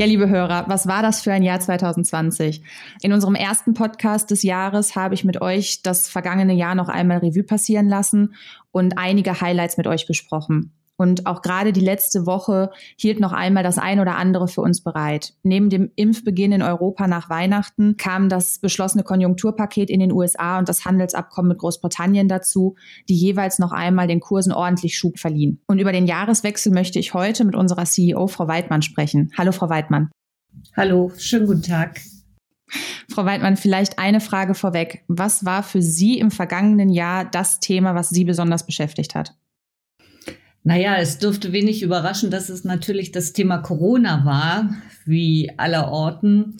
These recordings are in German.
Ja, liebe Hörer, was war das für ein Jahr 2020? In unserem ersten Podcast des Jahres habe ich mit euch das vergangene Jahr noch einmal Revue passieren lassen und einige Highlights mit euch besprochen. Und auch gerade die letzte Woche hielt noch einmal das ein oder andere für uns bereit. Neben dem Impfbeginn in Europa nach Weihnachten kam das beschlossene Konjunkturpaket in den USA und das Handelsabkommen mit Großbritannien dazu, die jeweils noch einmal den Kursen ordentlich Schub verliehen. Und über den Jahreswechsel möchte ich heute mit unserer CEO Frau Weidmann sprechen. Hallo, Frau Weidmann. Hallo, schönen guten Tag. Frau Weidmann, vielleicht eine Frage vorweg. Was war für Sie im vergangenen Jahr das Thema, was Sie besonders beschäftigt hat? Naja, es dürfte wenig überraschen, dass es natürlich das Thema Corona war, wie allerorten,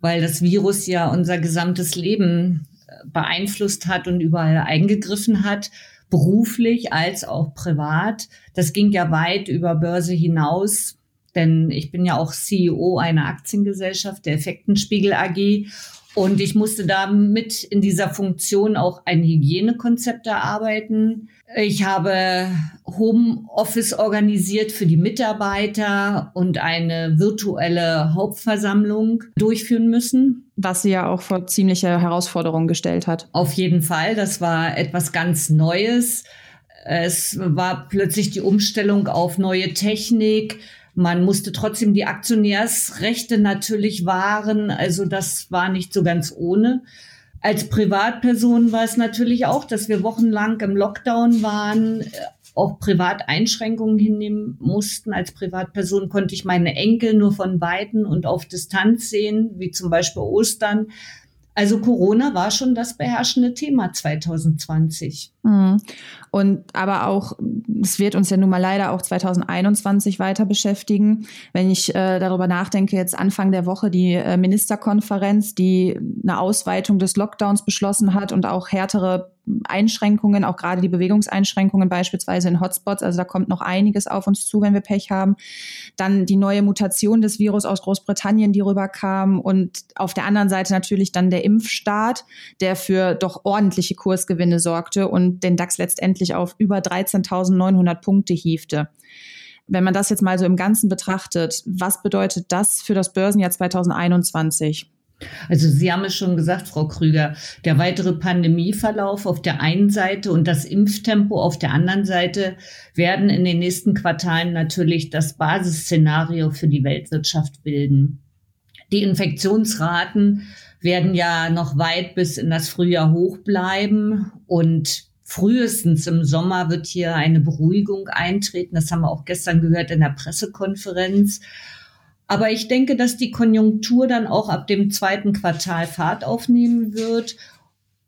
weil das Virus ja unser gesamtes Leben äh, beeinflusst hat und überall eingegriffen hat, beruflich als auch privat. Das ging ja weit über Börse hinaus, denn ich bin ja auch CEO einer Aktiengesellschaft, der Effektenspiegel AG. Und ich musste da mit in dieser Funktion auch ein Hygienekonzept erarbeiten. Ich habe Homeoffice organisiert für die Mitarbeiter und eine virtuelle Hauptversammlung durchführen müssen. Was sie ja auch vor ziemliche Herausforderungen gestellt hat. Auf jeden Fall. Das war etwas ganz Neues. Es war plötzlich die Umstellung auf neue Technik. Man musste trotzdem die Aktionärsrechte natürlich wahren. Also das war nicht so ganz ohne. Als Privatperson war es natürlich auch, dass wir wochenlang im Lockdown waren, äh, auch Privateinschränkungen hinnehmen mussten. Als Privatperson konnte ich meine Enkel nur von Weitem und auf Distanz sehen, wie zum Beispiel Ostern. Also Corona war schon das beherrschende Thema 2020. Mhm. Und aber auch, es wird uns ja nun mal leider auch 2021 weiter beschäftigen. Wenn ich äh, darüber nachdenke, jetzt Anfang der Woche die äh, Ministerkonferenz, die eine Ausweitung des Lockdowns beschlossen hat und auch härtere Einschränkungen, auch gerade die Bewegungseinschränkungen beispielsweise in Hotspots. Also da kommt noch einiges auf uns zu, wenn wir Pech haben. Dann die neue Mutation des Virus aus Großbritannien, die rüberkam. Und auf der anderen Seite natürlich dann der Impfstart, der für doch ordentliche Kursgewinne sorgte und den DAX letztendlich auf über 13.900 Punkte hiefte. Wenn man das jetzt mal so im Ganzen betrachtet, was bedeutet das für das Börsenjahr 2021? Also Sie haben es schon gesagt, Frau Krüger, der weitere Pandemieverlauf auf der einen Seite und das Impftempo auf der anderen Seite werden in den nächsten Quartalen natürlich das Basisszenario für die Weltwirtschaft bilden. Die Infektionsraten werden ja noch weit bis in das Frühjahr hoch bleiben und frühestens im Sommer wird hier eine Beruhigung eintreten. Das haben wir auch gestern gehört in der Pressekonferenz. Aber ich denke, dass die Konjunktur dann auch ab dem zweiten Quartal Fahrt aufnehmen wird.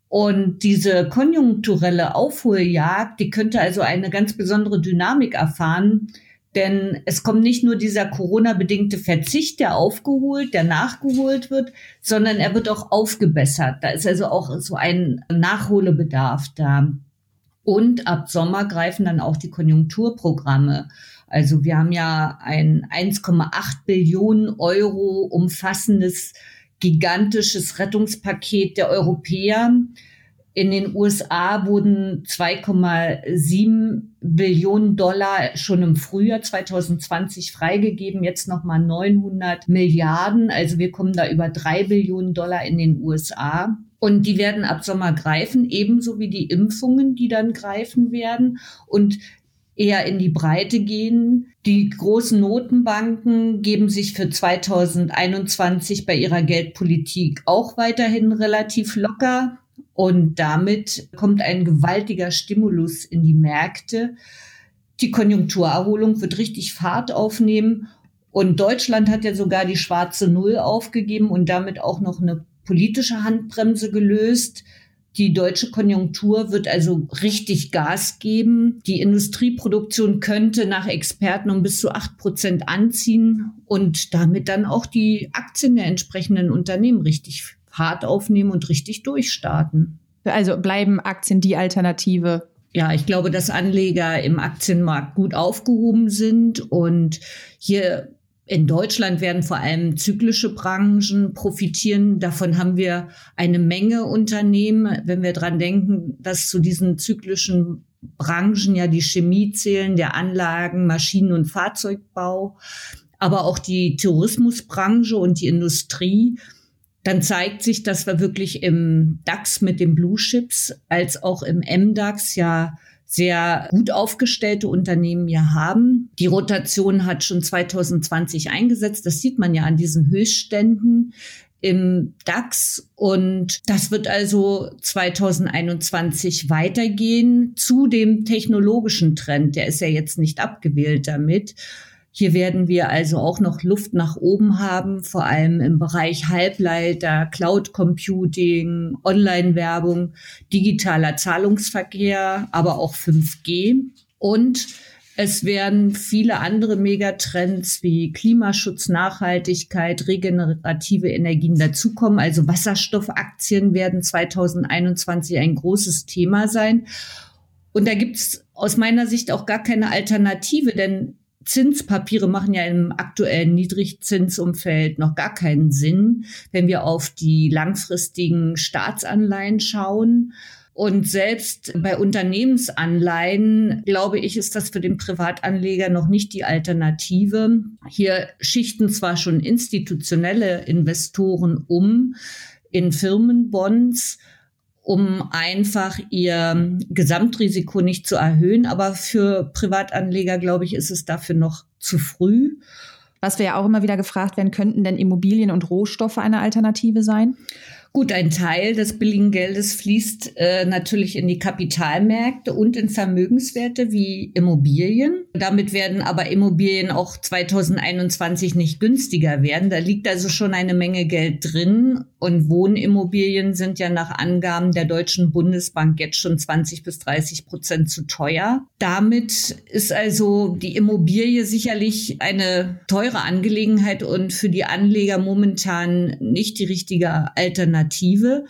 Und diese konjunkturelle Aufholjagd, die könnte also eine ganz besondere Dynamik erfahren. Denn es kommt nicht nur dieser Corona-bedingte Verzicht, der aufgeholt, der nachgeholt wird, sondern er wird auch aufgebessert. Da ist also auch so ein Nachholbedarf da. Und ab Sommer greifen dann auch die Konjunkturprogramme. Also wir haben ja ein 1,8 Billionen Euro umfassendes gigantisches Rettungspaket der Europäer. In den USA wurden 2,7 Billionen Dollar schon im Frühjahr 2020 freigegeben, jetzt nochmal 900 Milliarden. Also wir kommen da über drei Billionen Dollar in den USA. Und die werden ab Sommer greifen, ebenso wie die Impfungen, die dann greifen werden. Und eher in die Breite gehen. Die großen Notenbanken geben sich für 2021 bei ihrer Geldpolitik auch weiterhin relativ locker. Und damit kommt ein gewaltiger Stimulus in die Märkte. Die Konjunkturerholung wird richtig Fahrt aufnehmen. Und Deutschland hat ja sogar die schwarze Null aufgegeben und damit auch noch eine politische Handbremse gelöst. Die deutsche Konjunktur wird also richtig Gas geben. Die Industrieproduktion könnte nach Experten um bis zu acht Prozent anziehen und damit dann auch die Aktien der entsprechenden Unternehmen richtig hart aufnehmen und richtig durchstarten. Also bleiben Aktien die Alternative ja, ich glaube, dass Anleger im Aktienmarkt gut aufgehoben sind und hier in Deutschland werden vor allem zyklische Branchen profitieren. Davon haben wir eine Menge Unternehmen. Wenn wir dran denken, dass zu diesen zyklischen Branchen ja die Chemie zählen, der Anlagen, Maschinen- und Fahrzeugbau. aber auch die Tourismusbranche und die Industrie, dann zeigt sich, dass wir wirklich im DAX mit den Blue Chips als auch im MDAX ja sehr gut aufgestellte Unternehmen ja haben. Die Rotation hat schon 2020 eingesetzt. Das sieht man ja an diesen Höchstständen im DAX und das wird also 2021 weitergehen zu dem technologischen Trend. Der ist ja jetzt nicht abgewählt damit. Hier werden wir also auch noch Luft nach oben haben, vor allem im Bereich Halbleiter, Cloud Computing, Online-Werbung, digitaler Zahlungsverkehr, aber auch 5G. Und es werden viele andere Megatrends wie Klimaschutz, Nachhaltigkeit, regenerative Energien dazukommen. Also Wasserstoffaktien werden 2021 ein großes Thema sein. Und da gibt es aus meiner Sicht auch gar keine Alternative, denn Zinspapiere machen ja im aktuellen Niedrigzinsumfeld noch gar keinen Sinn, wenn wir auf die langfristigen Staatsanleihen schauen. Und selbst bei Unternehmensanleihen, glaube ich, ist das für den Privatanleger noch nicht die Alternative. Hier schichten zwar schon institutionelle Investoren um in Firmenbonds, um einfach ihr Gesamtrisiko nicht zu erhöhen. Aber für Privatanleger, glaube ich, ist es dafür noch zu früh. Was wir ja auch immer wieder gefragt werden, könnten denn Immobilien und Rohstoffe eine Alternative sein? Gut, ein Teil des billigen Geldes fließt äh, natürlich in die Kapitalmärkte und in Vermögenswerte wie Immobilien. Damit werden aber Immobilien auch 2021 nicht günstiger werden. Da liegt also schon eine Menge Geld drin. Und Wohnimmobilien sind ja nach Angaben der Deutschen Bundesbank jetzt schon 20 bis 30 Prozent zu teuer. Damit ist also die Immobilie sicherlich eine teure Angelegenheit und für die Anleger momentan nicht die richtige Alternative. Alternative,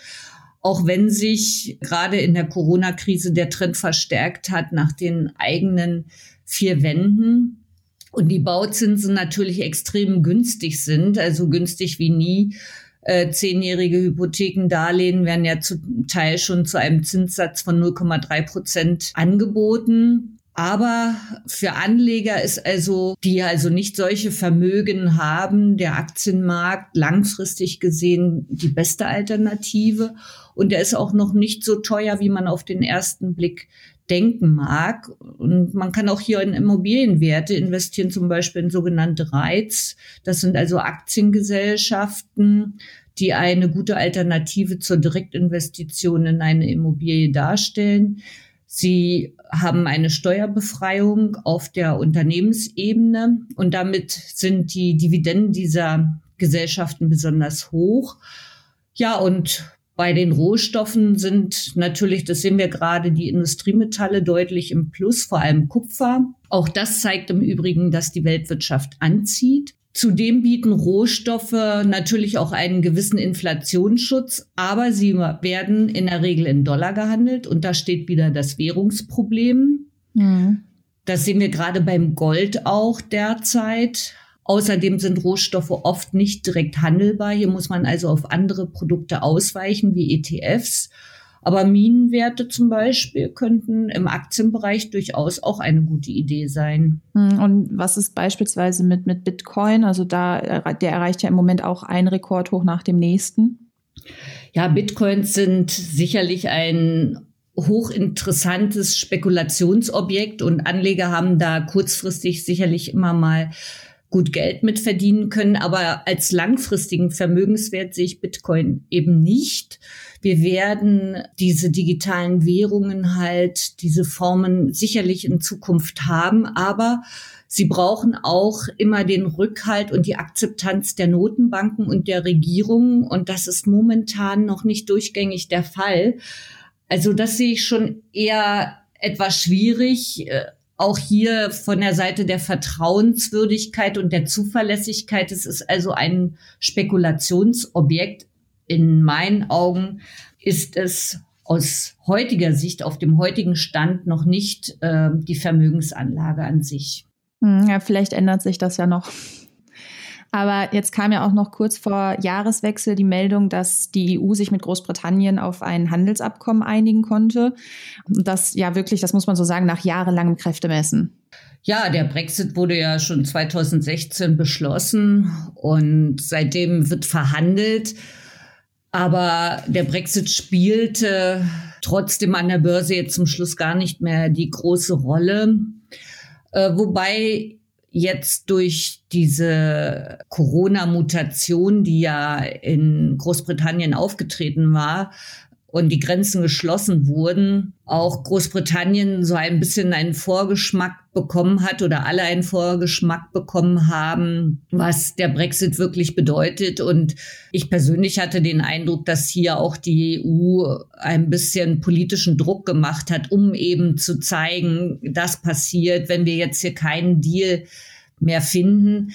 auch wenn sich gerade in der Corona-Krise der Trend verstärkt hat nach den eigenen vier Wänden und die Bauzinsen natürlich extrem günstig sind, also günstig wie nie. Äh, zehnjährige Hypothekendarlehen werden ja zum Teil schon zu einem Zinssatz von 0,3 Prozent angeboten. Aber für Anleger ist also, die also nicht solche Vermögen haben, der Aktienmarkt langfristig gesehen die beste Alternative. Und er ist auch noch nicht so teuer, wie man auf den ersten Blick denken mag. Und man kann auch hier in Immobilienwerte investieren, zum Beispiel in sogenannte Reiz. Das sind also Aktiengesellschaften, die eine gute Alternative zur Direktinvestition in eine Immobilie darstellen. Sie haben eine Steuerbefreiung auf der Unternehmensebene und damit sind die Dividenden dieser Gesellschaften besonders hoch. Ja, und bei den Rohstoffen sind natürlich, das sehen wir gerade, die Industriemetalle deutlich im Plus, vor allem Kupfer. Auch das zeigt im Übrigen, dass die Weltwirtschaft anzieht. Zudem bieten Rohstoffe natürlich auch einen gewissen Inflationsschutz, aber sie werden in der Regel in Dollar gehandelt und da steht wieder das Währungsproblem. Mhm. Das sehen wir gerade beim Gold auch derzeit. Außerdem sind Rohstoffe oft nicht direkt handelbar. Hier muss man also auf andere Produkte ausweichen, wie ETFs. Aber Minenwerte zum Beispiel könnten im Aktienbereich durchaus auch eine gute Idee sein. Hm, und was ist beispielsweise mit, mit Bitcoin? Also da, der erreicht ja im Moment auch einen Rekord hoch nach dem nächsten. Ja, Bitcoins sind sicherlich ein hochinteressantes Spekulationsobjekt und Anleger haben da kurzfristig sicherlich immer mal gut Geld mit verdienen können. Aber als langfristigen Vermögenswert sehe ich Bitcoin eben nicht. Wir werden diese digitalen Währungen halt, diese Formen sicherlich in Zukunft haben, aber sie brauchen auch immer den Rückhalt und die Akzeptanz der Notenbanken und der Regierungen. Und das ist momentan noch nicht durchgängig der Fall. Also das sehe ich schon eher etwas schwierig. Auch hier von der Seite der Vertrauenswürdigkeit und der Zuverlässigkeit. Es ist also ein Spekulationsobjekt. In meinen Augen ist es aus heutiger Sicht, auf dem heutigen Stand noch nicht äh, die Vermögensanlage an sich. Hm, ja, vielleicht ändert sich das ja noch. Aber jetzt kam ja auch noch kurz vor Jahreswechsel die Meldung, dass die EU sich mit Großbritannien auf ein Handelsabkommen einigen konnte. Das ja wirklich, das muss man so sagen, nach jahrelangem Kräftemessen. Ja, der Brexit wurde ja schon 2016 beschlossen und seitdem wird verhandelt. Aber der Brexit spielte trotzdem an der Börse jetzt zum Schluss gar nicht mehr die große Rolle. Äh, wobei jetzt durch diese Corona-Mutation, die ja in Großbritannien aufgetreten war, und die Grenzen geschlossen wurden, auch Großbritannien so ein bisschen einen Vorgeschmack bekommen hat oder alle einen Vorgeschmack bekommen haben, was der Brexit wirklich bedeutet. Und ich persönlich hatte den Eindruck, dass hier auch die EU ein bisschen politischen Druck gemacht hat, um eben zu zeigen, das passiert, wenn wir jetzt hier keinen Deal mehr finden.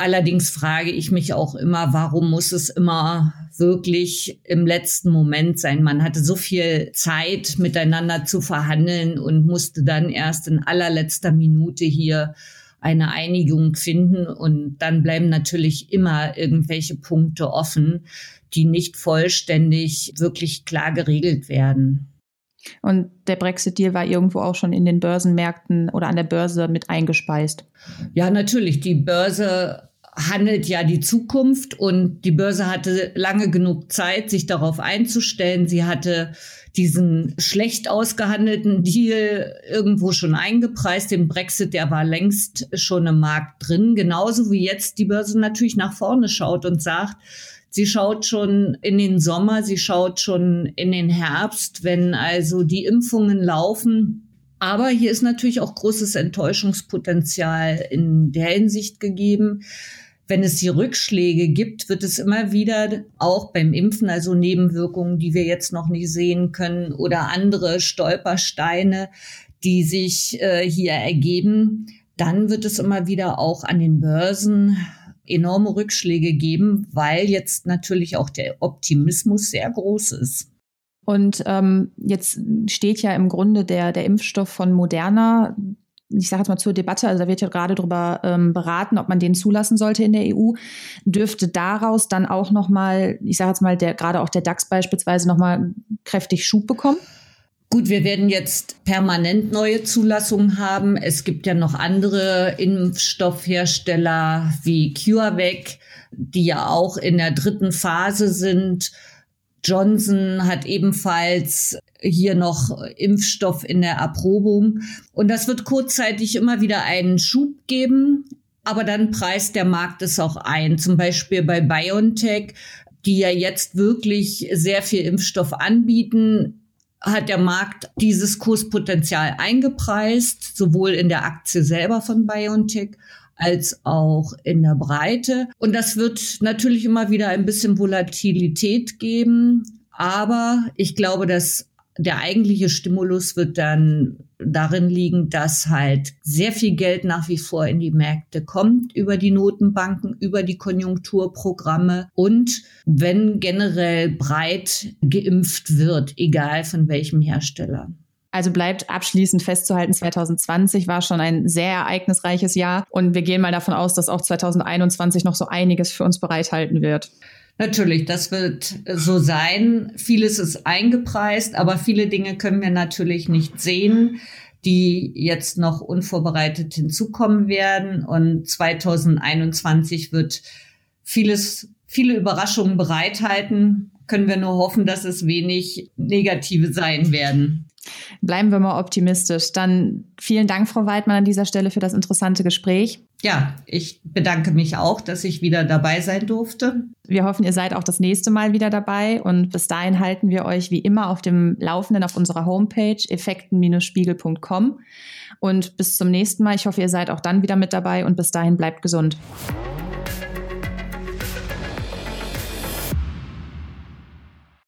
Allerdings frage ich mich auch immer, warum muss es immer wirklich im letzten Moment sein? Man hatte so viel Zeit, miteinander zu verhandeln und musste dann erst in allerletzter Minute hier eine Einigung finden. Und dann bleiben natürlich immer irgendwelche Punkte offen, die nicht vollständig wirklich klar geregelt werden. Und der Brexit-Deal war irgendwo auch schon in den Börsenmärkten oder an der Börse mit eingespeist. Ja, natürlich. Die Börse handelt ja die Zukunft und die Börse hatte lange genug Zeit, sich darauf einzustellen. Sie hatte diesen schlecht ausgehandelten Deal irgendwo schon eingepreist. Den Brexit, der war längst schon im Markt drin. Genauso wie jetzt die Börse natürlich nach vorne schaut und sagt, sie schaut schon in den Sommer, sie schaut schon in den Herbst, wenn also die Impfungen laufen. Aber hier ist natürlich auch großes Enttäuschungspotenzial in der Hinsicht gegeben wenn es hier Rückschläge gibt, wird es immer wieder auch beim Impfen, also Nebenwirkungen, die wir jetzt noch nicht sehen können oder andere Stolpersteine, die sich äh, hier ergeben, dann wird es immer wieder auch an den Börsen enorme Rückschläge geben, weil jetzt natürlich auch der Optimismus sehr groß ist. Und ähm, jetzt steht ja im Grunde der, der Impfstoff von Moderna ich sage jetzt mal zur Debatte, also da wird ja gerade darüber ähm, beraten, ob man den zulassen sollte in der EU, dürfte daraus dann auch nochmal, ich sage jetzt mal, der, gerade auch der DAX beispielsweise nochmal kräftig Schub bekommen? Gut, wir werden jetzt permanent neue Zulassungen haben. Es gibt ja noch andere Impfstoffhersteller wie CureVac, die ja auch in der dritten Phase sind. Johnson hat ebenfalls hier noch Impfstoff in der Erprobung. Und das wird kurzzeitig immer wieder einen Schub geben. Aber dann preist der Markt es auch ein. Zum Beispiel bei BioNTech, die ja jetzt wirklich sehr viel Impfstoff anbieten, hat der Markt dieses Kurspotenzial eingepreist, sowohl in der Aktie selber von BioNTech als auch in der Breite. Und das wird natürlich immer wieder ein bisschen Volatilität geben. Aber ich glaube, dass der eigentliche Stimulus wird dann darin liegen, dass halt sehr viel Geld nach wie vor in die Märkte kommt über die Notenbanken, über die Konjunkturprogramme und wenn generell breit geimpft wird, egal von welchem Hersteller. Also bleibt abschließend festzuhalten, 2020 war schon ein sehr ereignisreiches Jahr und wir gehen mal davon aus, dass auch 2021 noch so einiges für uns bereithalten wird. Natürlich, das wird so sein. Vieles ist eingepreist, aber viele Dinge können wir natürlich nicht sehen, die jetzt noch unvorbereitet hinzukommen werden. Und 2021 wird vieles, viele Überraschungen bereithalten. Können wir nur hoffen, dass es wenig negative sein werden. Bleiben wir mal optimistisch. Dann vielen Dank, Frau Weidmann, an dieser Stelle für das interessante Gespräch. Ja, ich bedanke mich auch, dass ich wieder dabei sein durfte. Wir hoffen, ihr seid auch das nächste Mal wieder dabei und bis dahin halten wir euch wie immer auf dem Laufenden auf unserer Homepage effekten-spiegel.com und bis zum nächsten Mal. Ich hoffe, ihr seid auch dann wieder mit dabei und bis dahin bleibt gesund.